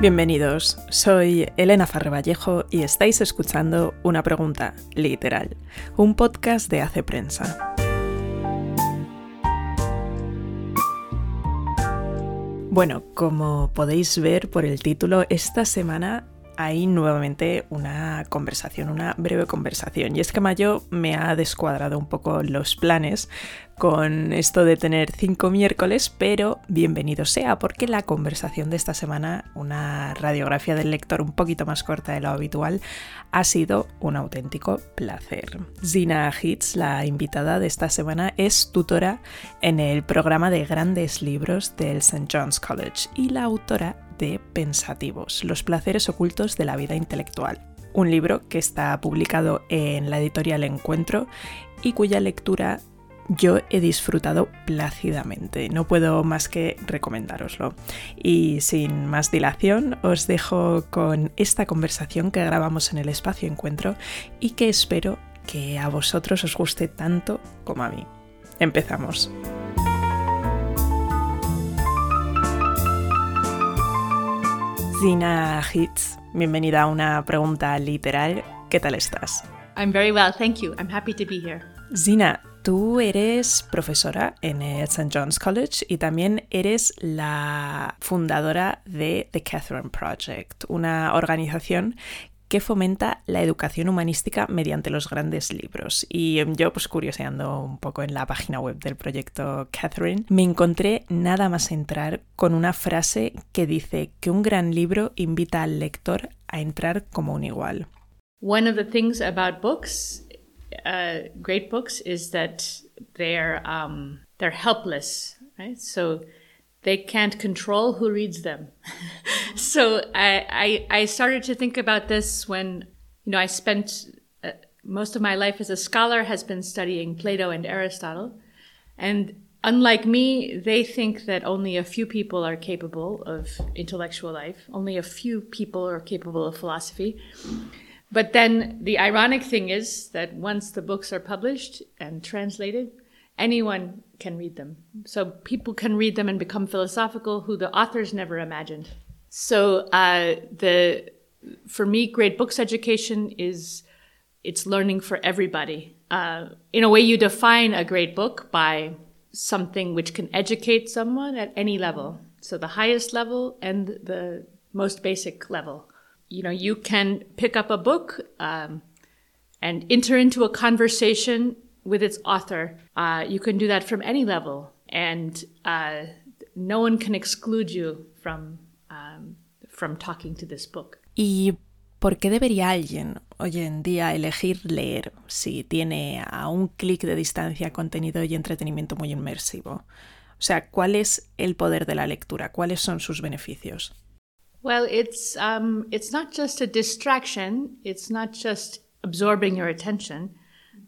Bienvenidos, soy Elena Farrevallejo y estáis escuchando Una Pregunta Literal, un podcast de Hace Prensa. Bueno, como podéis ver por el título, esta semana hay nuevamente una conversación, una breve conversación. Y es que Mayo me ha descuadrado un poco los planes con esto de tener cinco miércoles, pero bienvenido sea, porque la conversación de esta semana, una radiografía del lector un poquito más corta de lo habitual, ha sido un auténtico placer. Zina Hitz, la invitada de esta semana, es tutora en el programa de grandes libros del St. John's College y la autora de Pensativos, los placeres ocultos de la vida intelectual. Un libro que está publicado en la editorial Encuentro y cuya lectura yo he disfrutado plácidamente. No puedo más que recomendároslo. Y sin más dilación, os dejo con esta conversación que grabamos en el espacio Encuentro y que espero que a vosotros os guste tanto como a mí. Empezamos. Zina Hitz, bienvenida a una pregunta literal. ¿Qué tal estás? I'm very well, thank you. I'm happy to be here. Zina, tú eres profesora en el St. John's College y también eres la fundadora de The Catherine Project, una organización que fomenta la educación humanística mediante los grandes libros. Y yo, pues curioseando un poco en la página web del proyecto Catherine, me encontré nada más entrar con una frase que dice que un gran libro invita al lector a entrar como un igual. One of the things about books, uh, great books, is that they're um, they're helpless, right? So they can't control who reads them. so I, I, I, started to think about this when, you know, I spent uh, most of my life as a scholar has been studying Plato and Aristotle. And unlike me, they think that only a few people are capable of intellectual life. Only a few people are capable of philosophy. But then the ironic thing is that once the books are published and translated, anyone can read them. So people can read them and become philosophical who the authors never imagined. So uh, the for me, great books education is it's learning for everybody. Uh, in a way, you define a great book by something which can educate someone at any level. So the highest level and the most basic level. You know, you can pick up a book um, and enter into a conversation with its author. Uh, you can do that from any level, and uh, no one can exclude you from, um, from talking to this book. ¿Y por qué debería alguien hoy en día elegir leer si tiene a un clic de distancia contenido y entretenimiento muy inmersivo? O sea, ¿cuál es el poder de la lectura? ¿Cuáles son sus beneficios? Well, it's um, it's not just a distraction. It's not just absorbing your attention.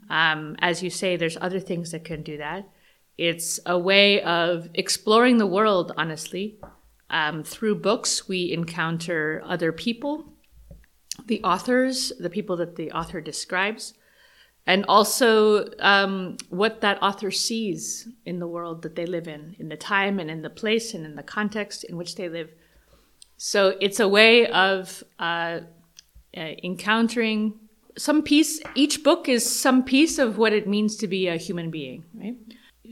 Um, as you say, there's other things that can do that. It's a way of exploring the world, honestly. Um, through books, we encounter other people, the authors, the people that the author describes, and also um, what that author sees in the world that they live in, in the time and in the place and in the context in which they live. So it's a way of uh, uh, encountering some piece, each book is some piece of what it means to be a human being, right?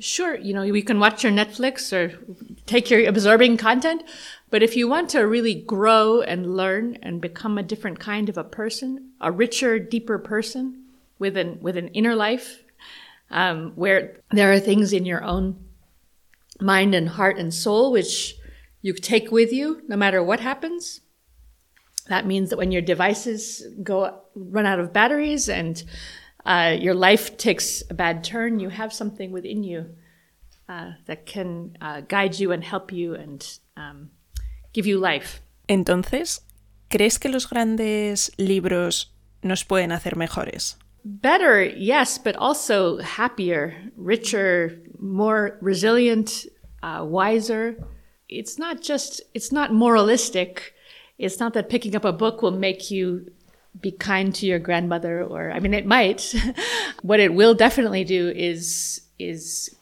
Sure, you know, we can watch your Netflix or take your absorbing content, but if you want to really grow and learn and become a different kind of a person, a richer, deeper person with an, with an inner life, um, where there are things in your own mind and heart and soul which you take with you no matter what happens, that means that when your devices go run out of batteries and uh, your life takes a bad turn, you have something within you uh, that can uh, guide you and help you and um, give you life. Entonces, ¿crees que los grandes libros nos pueden hacer mejores? Better, yes, but also happier, richer, more resilient, uh, wiser. It's not just, it's not moralistic. It's not that picking up a book will make you be kind to your grandmother or I mean it might. what it will definitely do is is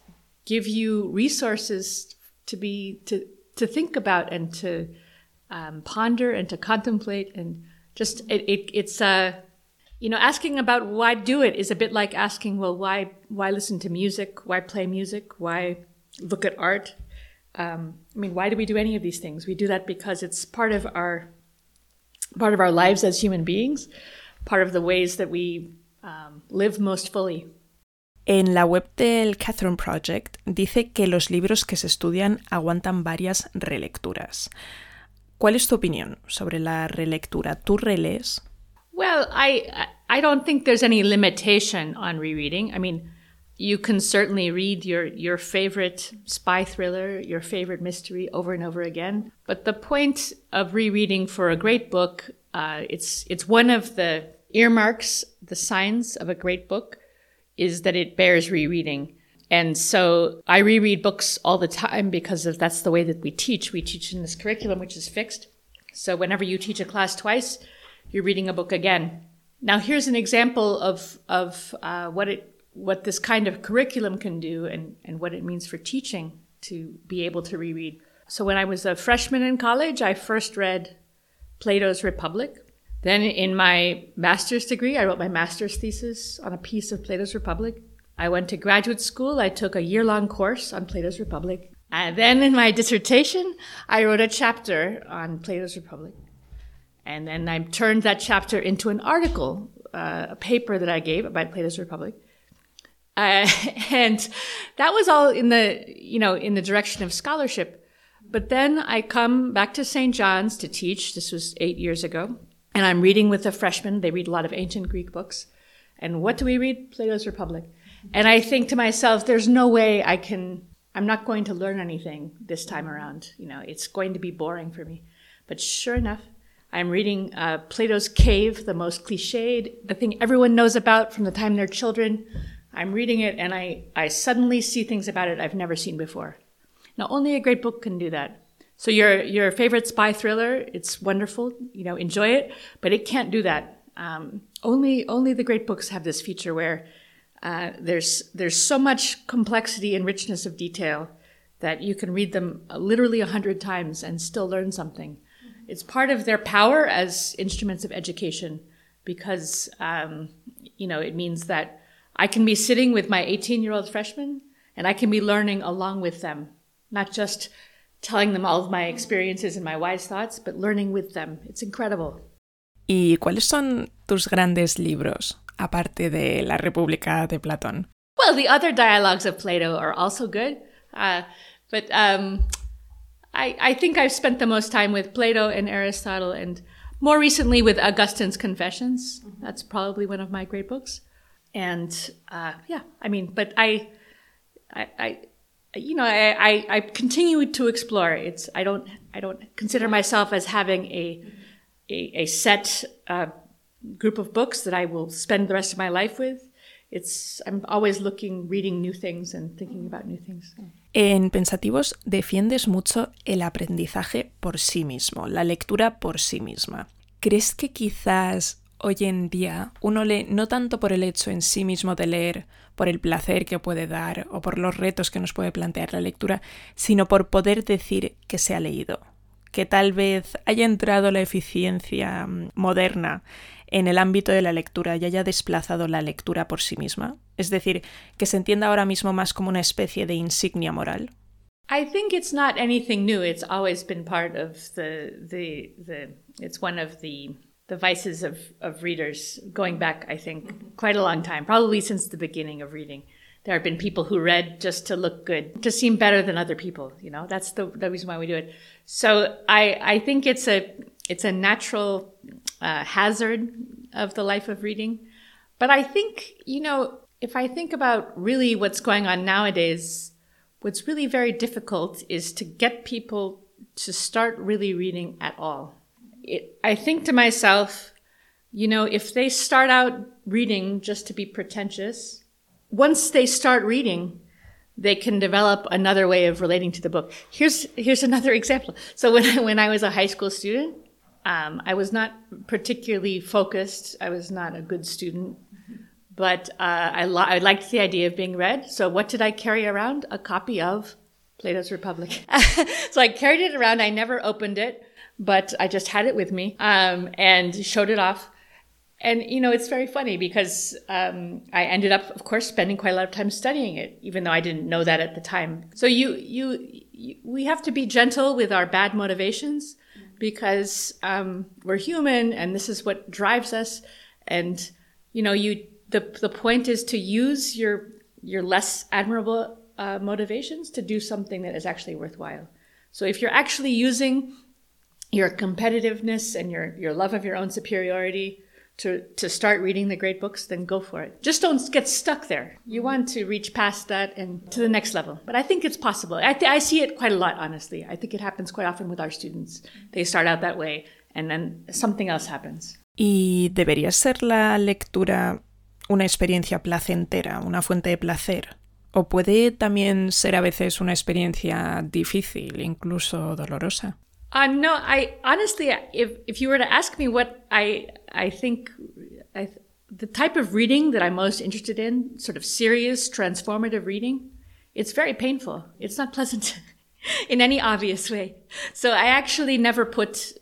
give you resources to be to to think about and to um, ponder and to contemplate and just it, it it's uh you know asking about why do it is a bit like asking well why why listen to music? Why play music? Why look at art um, i mean why do we do any of these things we do that because it's part of our part of our lives as human beings part of the ways that we um, live most fully En la web del Catherine Project dice que los libros que se estudian aguantan varias relecturas. ¿Cuál es tu opinión sobre la relectura? ¿Tú relees? Well, I I don't think there's any limitation on rereading. I mean, you can certainly read your your favorite spy thriller, your favorite mystery over and over again. But the point of rereading for a great book, uh, it's it's one of the earmarks, the signs of a great book, is that it bears rereading. And so I reread books all the time because of that's the way that we teach. We teach in this curriculum, which is fixed. So whenever you teach a class twice, you're reading a book again. Now here's an example of of uh, what it what this kind of curriculum can do and, and what it means for teaching to be able to reread. So when I was a freshman in college, I first read Plato's Republic. Then in my master's degree, I wrote my master's thesis on a piece of Plato's Republic. I went to graduate school. I took a year long course on Plato's Republic. And then in my dissertation, I wrote a chapter on Plato's Republic. And then I turned that chapter into an article, uh, a paper that I gave about Plato's Republic. Uh, and that was all in the, you know, in the direction of scholarship. But then I come back to St. John's to teach. This was eight years ago. And I'm reading with the freshmen. They read a lot of ancient Greek books. And what do we read? Plato's Republic. And I think to myself, there's no way I can, I'm not going to learn anything this time around. You know, it's going to be boring for me. But sure enough, I'm reading uh, Plato's Cave, the most cliched, the thing everyone knows about from the time they're children. I'm reading it and I, I suddenly see things about it I've never seen before. Now, only a great book can do that. So your your favorite spy thriller, it's wonderful, you know, enjoy it, but it can't do that. Um, only only the great books have this feature where uh, there's there's so much complexity and richness of detail that you can read them literally a hundred times and still learn something. It's part of their power as instruments of education because um, you know it means that I can be sitting with my 18 year old freshman and I can be learning along with them, not just telling them all of my experiences and my wise thoughts, but learning with them. It's incredible. ¿Y cuáles son tus grandes libros? aparte de La República de Platón? Well, the other dialogues of Plato are also good. Uh, but um, I, I think I've spent the most time with Plato and Aristotle and more recently with Augustine's Confessions. Mm-hmm. That's probably one of my great books. And uh, yeah, I mean, but I, I, I you know, I, I, I, continue to explore. It's I don't I don't consider myself as having a a, a set uh, group of books that I will spend the rest of my life with. It's, I'm always looking, reading new things and thinking about new things. En Pensativos defiendes mucho el aprendizaje por sí mismo, la lectura por sí misma. ¿Crees que quizás hoy en día uno lee no tanto por el hecho en sí mismo de leer, por el placer que puede dar o por los retos que nos puede plantear la lectura, sino por poder decir que se ha leído? Que tal vez haya entrado la eficiencia mm, moderna en el ámbito de la lectura y haya desplazado la lectura por sí misma? Es decir, que se entienda ahora mismo más como una especie de insignia moral. I think it's not anything new. It's always been part of the the the. It's one of the the vices of of readers going back. I think quite a long time, probably since the beginning of reading. There have been people who read just to look good, to seem better than other people. You know, that's the the reason why we do it. So I I think it's a it's a natural uh, hazard of the life of reading. But I think, you know, if I think about really what's going on nowadays, what's really very difficult is to get people to start really reading at all. It, I think to myself, you know, if they start out reading just to be pretentious, once they start reading, they can develop another way of relating to the book. Here's here's another example. So when I, when I was a high school student, um, I was not particularly focused. I was not a good student, but uh, I, I liked the idea of being read. So what did I carry around? A copy of Plato's Republic. so I carried it around. I never opened it, but I just had it with me um, and showed it off. And you know, it's very funny because um, I ended up, of course, spending quite a lot of time studying it, even though I didn't know that at the time. So you, you, you we have to be gentle with our bad motivations because um, we're human, and this is what drives us. And you know, you the the point is to use your your less admirable uh, motivations to do something that is actually worthwhile. So if you're actually using your competitiveness and your your love of your own superiority to, to start reading the great books, then go for it. Just don't get stuck there. You want to reach past that and to the next level. But I think it's possible. I, th- I see it quite a lot, honestly. I think it happens quite often with our students. They start out that way and then something else happens. ¿Y debería ser la lectura una experiencia placentera, una fuente de placer? ¿O puede también ser a veces una experiencia difícil, incluso dolorosa? Uh, no, I honestly, if if you were to ask me what I I think, I, the type of reading that I'm most interested in, sort of serious, transformative reading, it's very painful. It's not pleasant in any obvious way. So I actually never put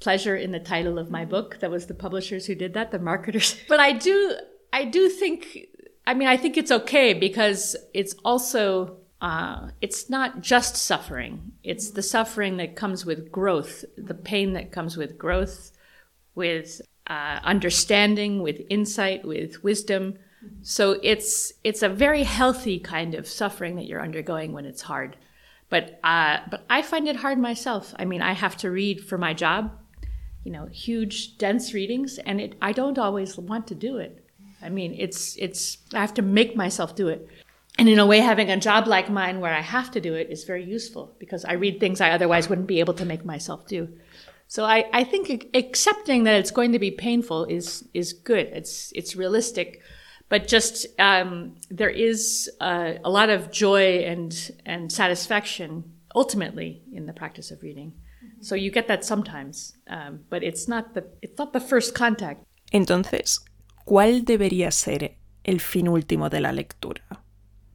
pleasure in the title of my book. That was the publishers who did that, the marketers. But I do, I do think. I mean, I think it's okay because it's also uh, it's not just suffering. It's the suffering that comes with growth, the pain that comes with growth, with uh, understanding, with insight, with wisdom. So it's it's a very healthy kind of suffering that you're undergoing when it's hard. But uh, but I find it hard myself. I mean, I have to read for my job, you know, huge, dense readings, and it I don't always want to do it. I mean, it's it's I have to make myself do it. And in a way, having a job like mine where I have to do it is very useful because I read things I otherwise wouldn't be able to make myself do. So I, I think accepting that it's going to be painful is is good. It's it's realistic, but just um, there is uh, a lot of joy and and satisfaction ultimately in the practice of reading. Mm-hmm. So you get that sometimes, um, but it's not the it's not the first contact. Entonces, ¿cuál debería ser el fin último de la lectura?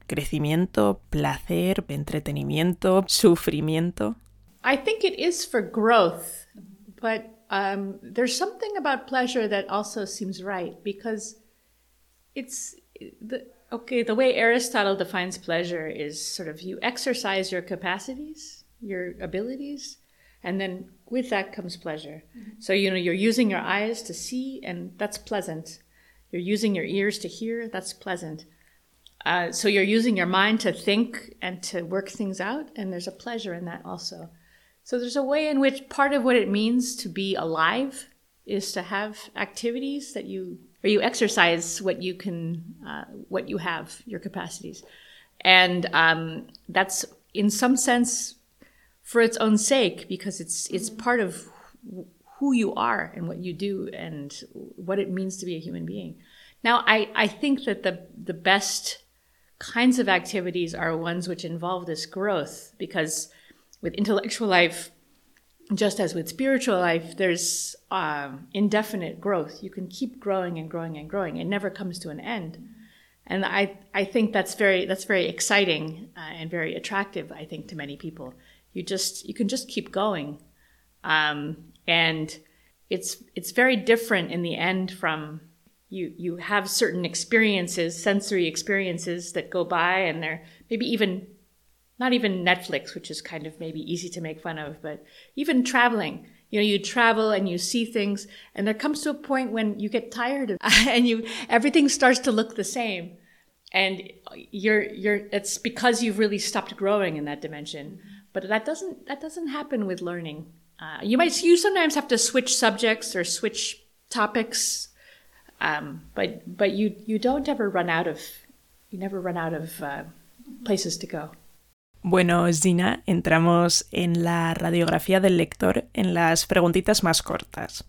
Crecimiento, placer, entretenimiento, sufrimiento? I think it is for growth, but um, there's something about pleasure that also seems right because it's the okay. The way Aristotle defines pleasure is sort of you exercise your capacities, your abilities, and then with that comes pleasure. Mm-hmm. So you know you're using your eyes to see, and that's pleasant. You're using your ears to hear, that's pleasant. Uh, so you're using your mind to think and to work things out, and there's a pleasure in that also. So there's a way in which part of what it means to be alive is to have activities that you or you exercise what you can, uh, what you have, your capacities, and um, that's in some sense for its own sake because it's it's part of who you are and what you do and what it means to be a human being. Now, I, I think that the the best kinds of activities are ones which involve this growth because with intellectual life just as with spiritual life there's um, indefinite growth. You can keep growing and growing and growing. It never comes to an end. And i, I think that's very that's very exciting uh, and very attractive i think to many people. You just you can just keep going. Um, and it's it's very different in the end from you you have certain experiences, sensory experiences that go by, and they're maybe even not even Netflix, which is kind of maybe easy to make fun of, but even traveling. You know, you travel and you see things, and there comes to a point when you get tired of, and you everything starts to look the same, and you're you're it's because you've really stopped growing in that dimension. But that doesn't that doesn't happen with learning. Uh, you might you sometimes have to switch subjects or switch topics um, but but you you don't ever run out of you never run out of uh, places to go. Bueno, Zena, entramos en la radiografía del lector en las preguntitas más cortas.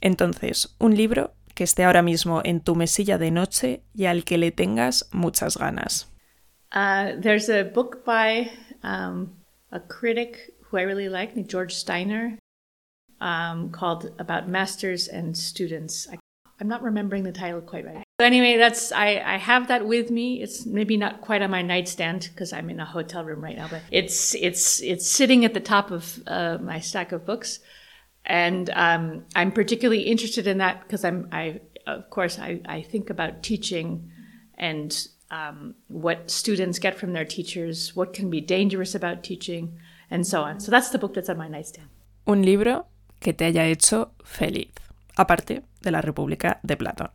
Entonces, un libro que esté ahora mismo en tu mesilla de noche y al que le tengas muchas ganas. Uh, there's a book by um, a critic who I really like, George Steiner, um, called About Masters and Students. I I'm not remembering the title quite right. So anyway, that's I, I have that with me. It's maybe not quite on my nightstand because I'm in a hotel room right now, but it's it's it's sitting at the top of uh, my stack of books. And um, I'm particularly interested in that because I'm, I, of course, I, I think about teaching and um, what students get from their teachers, what can be dangerous about teaching, and so on. So that's the book that's on my nightstand. Un libro que te haya hecho feliz, aparte de la República de Platón.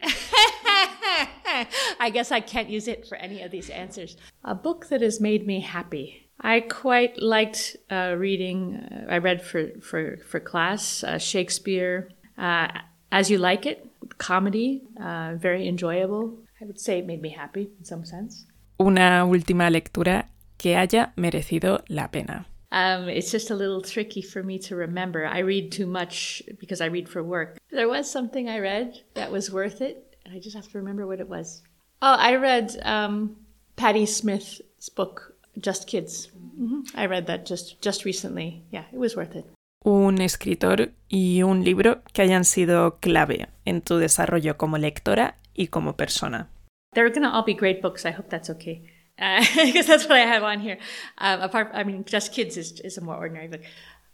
I guess I can't use it for any of these answers. A book that has made me happy. I quite liked uh, reading. Uh, I read for for for class uh, Shakespeare, uh, As You Like It, comedy, uh, very enjoyable. I would say it made me happy in some sense. Una última lectura que haya merecido la pena. Um, it's just a little tricky for me to remember. I read too much because I read for work. There was something I read that was worth it, and I just have to remember what it was. Oh, I read um, Patti Smith's book, Just Kids. Mm-hmm. I read that just, just recently. Yeah, it was worth it. Un escritor y un libro que hayan sido clave en tu desarrollo como lectora y como persona. They're going to all be great books. I hope that's okay. Because uh, that's what I have on here. Um, apart, I mean, Just Kids is, is a more ordinary book.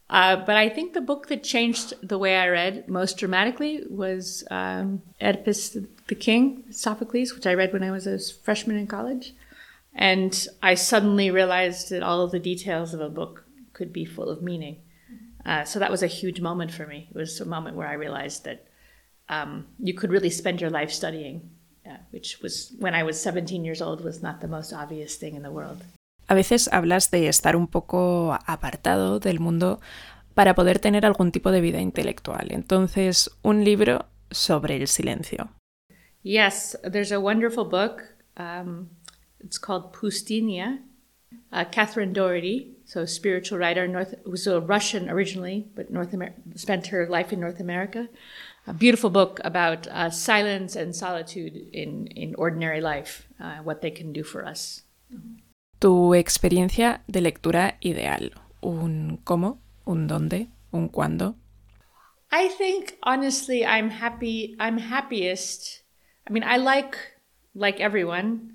Uh, but I think the book that changed the way I read most dramatically was um, Oedipus the King, Sophocles, which I read when I was a freshman in college. And I suddenly realized that all of the details of a book could be full of meaning. Uh, so that was a huge moment for me. It was a moment where I realized that um, you could really spend your life studying, which was, when I was 17 years old, was not the most obvious thing in the world. A veces hablas de estar un poco apartado del mundo para poder tener algún tipo de vida intelectual. Entonces, un libro sobre el silencio. Yes, there's a wonderful book. Um, it's called Poustinia. Uh, Catherine Doherty, so spiritual writer, North, was a Russian originally, but North Amer- spent her life in North America. A beautiful book about uh, silence and solitude in, in ordinary life, uh, what they can do for us. Tu experiencia de lectura ideal. Un cómo, un dónde, un cuándo. I think honestly, I'm happy. I'm happiest. I mean, I like like everyone,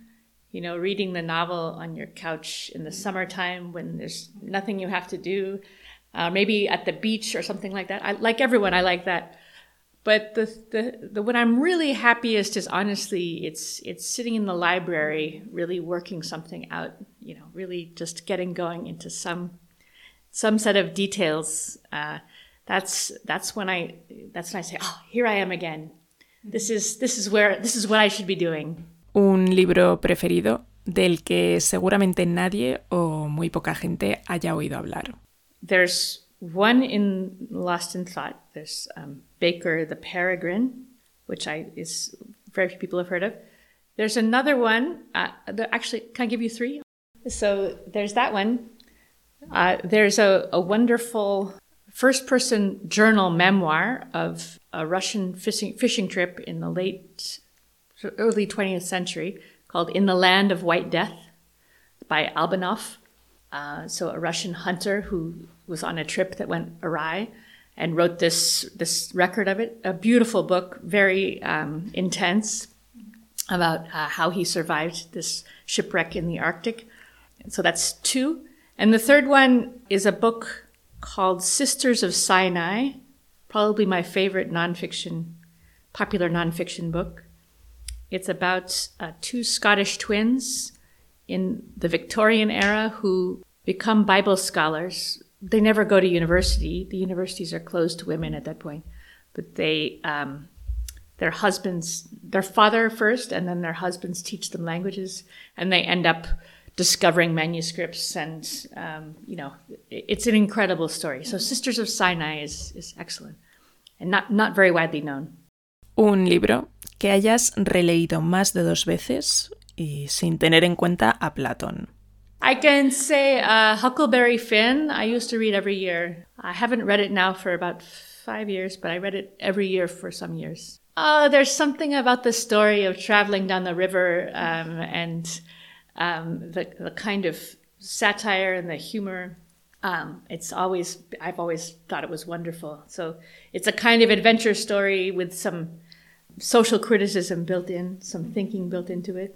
you know, reading the novel on your couch in the summertime when there's nothing you have to do, uh, maybe at the beach or something like that. I like everyone. I like that. But the, the, the when I'm really happiest is honestly it's it's sitting in the library, really working something out. You know, really just getting going into some some set of details. Uh, that's that's when I that's when I say, oh, here I am again. This is this is where this is what I should be doing. Un libro preferido del que seguramente nadie o muy poca gente haya oído hablar. There's one in Lost in Thought. There's um, Baker the Peregrine, which I is very few people have heard of. There's another one. Uh, actually, can I give you three? So there's that one. Uh, there's a, a wonderful first person journal memoir of a Russian fishing, fishing trip in the late, early 20th century called In the Land of White Death by Albanov. Uh, so, a Russian hunter who was on a trip that went awry and wrote this, this record of it. A beautiful book, very um, intense, about uh, how he survived this shipwreck in the Arctic. So, that's two. And the third one is a book called Sisters of Sinai, probably my favorite nonfiction, popular nonfiction book. It's about uh, two Scottish twins in the Victorian era who become Bible scholars. They never go to university. The universities are closed to women at that point, but they, um, their husbands, their father first, and then their husbands teach them languages, and they end up discovering manuscripts and um, you know it's an incredible story so sisters of sinai is, is excellent and not, not very widely known un libro que hayas releído más de dos veces y sin tener en cuenta a platón I can say uh, Huckleberry Finn. I used to read every year. I haven't read it now for about five years, but I read it every year for some years. Oh, there's something about the story of traveling down the river um, and um, the, the kind of satire and the humor. Um, it's always, I've always thought it was wonderful. So it's a kind of adventure story with some social criticism built in, some thinking built into it.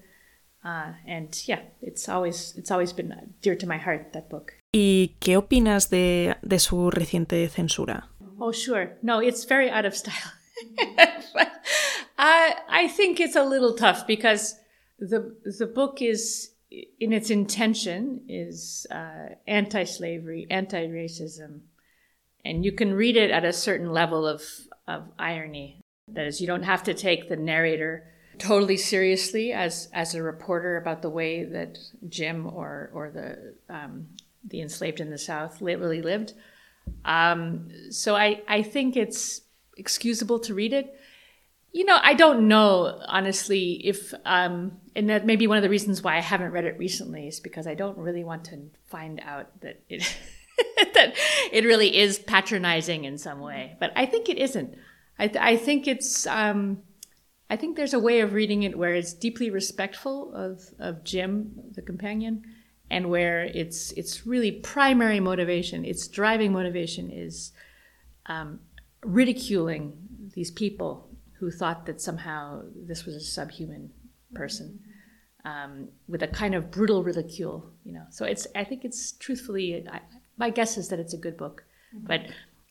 Uh, and yeah, it's always, it's always been dear to my heart, that book. ¿Y qué opinas de, de su reciente censura? Oh, sure. No, it's very out of style. but I, I think it's a little tough because the the book is in its intention is uh, anti-slavery, anti-racism, and you can read it at a certain level of of irony. That is, you don't have to take the narrator totally seriously as as a reporter about the way that Jim or or the um, the enslaved in the South literally lived. Um, so I I think it's excusable to read it. You know, I don't know honestly if um, and that may be one of the reasons why I haven't read it recently is because I don't really want to find out that it that it really is patronizing in some way. But I think it isn't. I, th- I think it's um, I think there's a way of reading it where it's deeply respectful of, of Jim, the companion, and where it's it's really primary motivation, its driving motivation is um, ridiculing these people who thought that somehow this was a subhuman person um, with a kind of brutal ridicule, you know. So it's I think it's truthfully I, my guess is that it's a good book, but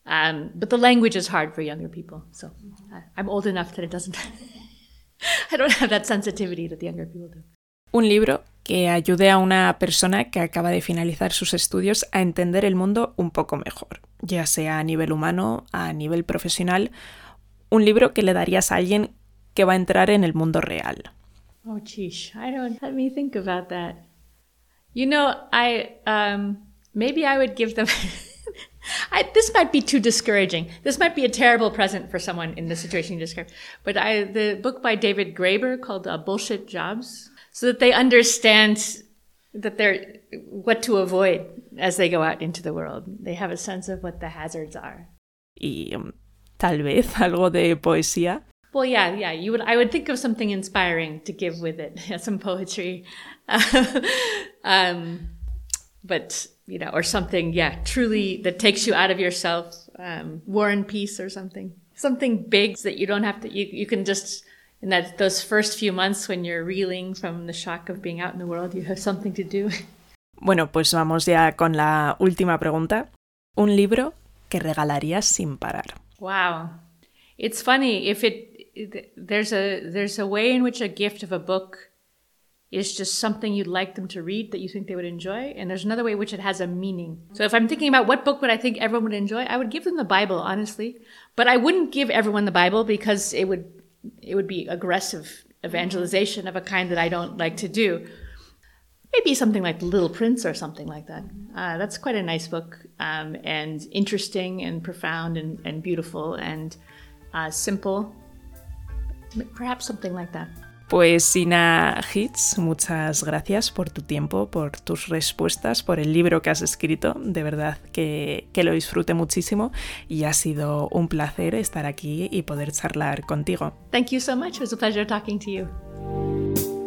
um, but the language is hard for younger people. So I'm old enough that it doesn't. I don't have that sensitivity that the younger people do. Un libro que ayude a una persona que acaba de finalizar sus estudios a entender el mundo un poco mejor, ya sea a nivel humano, a nivel profesional. Un libro que le darías a alguien que va a entrar en el mundo real. Oh, geez, I don't. Let me think about that. You know, I um, maybe I would give them. I, this might be too discouraging. This might be a terrible present for someone in the situation you described. But I, the book by David Graeber called uh, "Bullshit Jobs," so that they understand that they're what to avoid as they go out into the world. They have a sense of what the hazards are. Y um, tal vez algo de poesía. Well, yeah, yeah. You would. I would think of something inspiring to give with it. Some poetry. um, but you know, or something, yeah, truly that takes you out of yourself, um, War and Peace or something, something big that you don't have to, you, you can just, in that those first few months when you're reeling from the shock of being out in the world, you have something to do. Bueno, pues vamos ya con la última pregunta. Un libro que regalarías sin parar. Wow. It's funny if it, it there's a there's a way in which a gift of a book is just something you'd like them to read that you think they would enjoy. And there's another way which it has a meaning. So if I'm thinking about what book would I think everyone would enjoy, I would give them the Bible, honestly. But I wouldn't give everyone the Bible because it would it would be aggressive evangelization of a kind that I don't like to do. Maybe something like Little Prince or something like that. Uh, that's quite a nice book um, and interesting and profound and, and beautiful and uh, simple. Perhaps something like that. Pues Sina Hitz, muchas gracias por tu tiempo, por tus respuestas, por el libro que has escrito. De verdad que, que lo disfrute muchísimo y ha sido un placer estar aquí y poder charlar contigo. Thank you so much. It was a pleasure talking to you.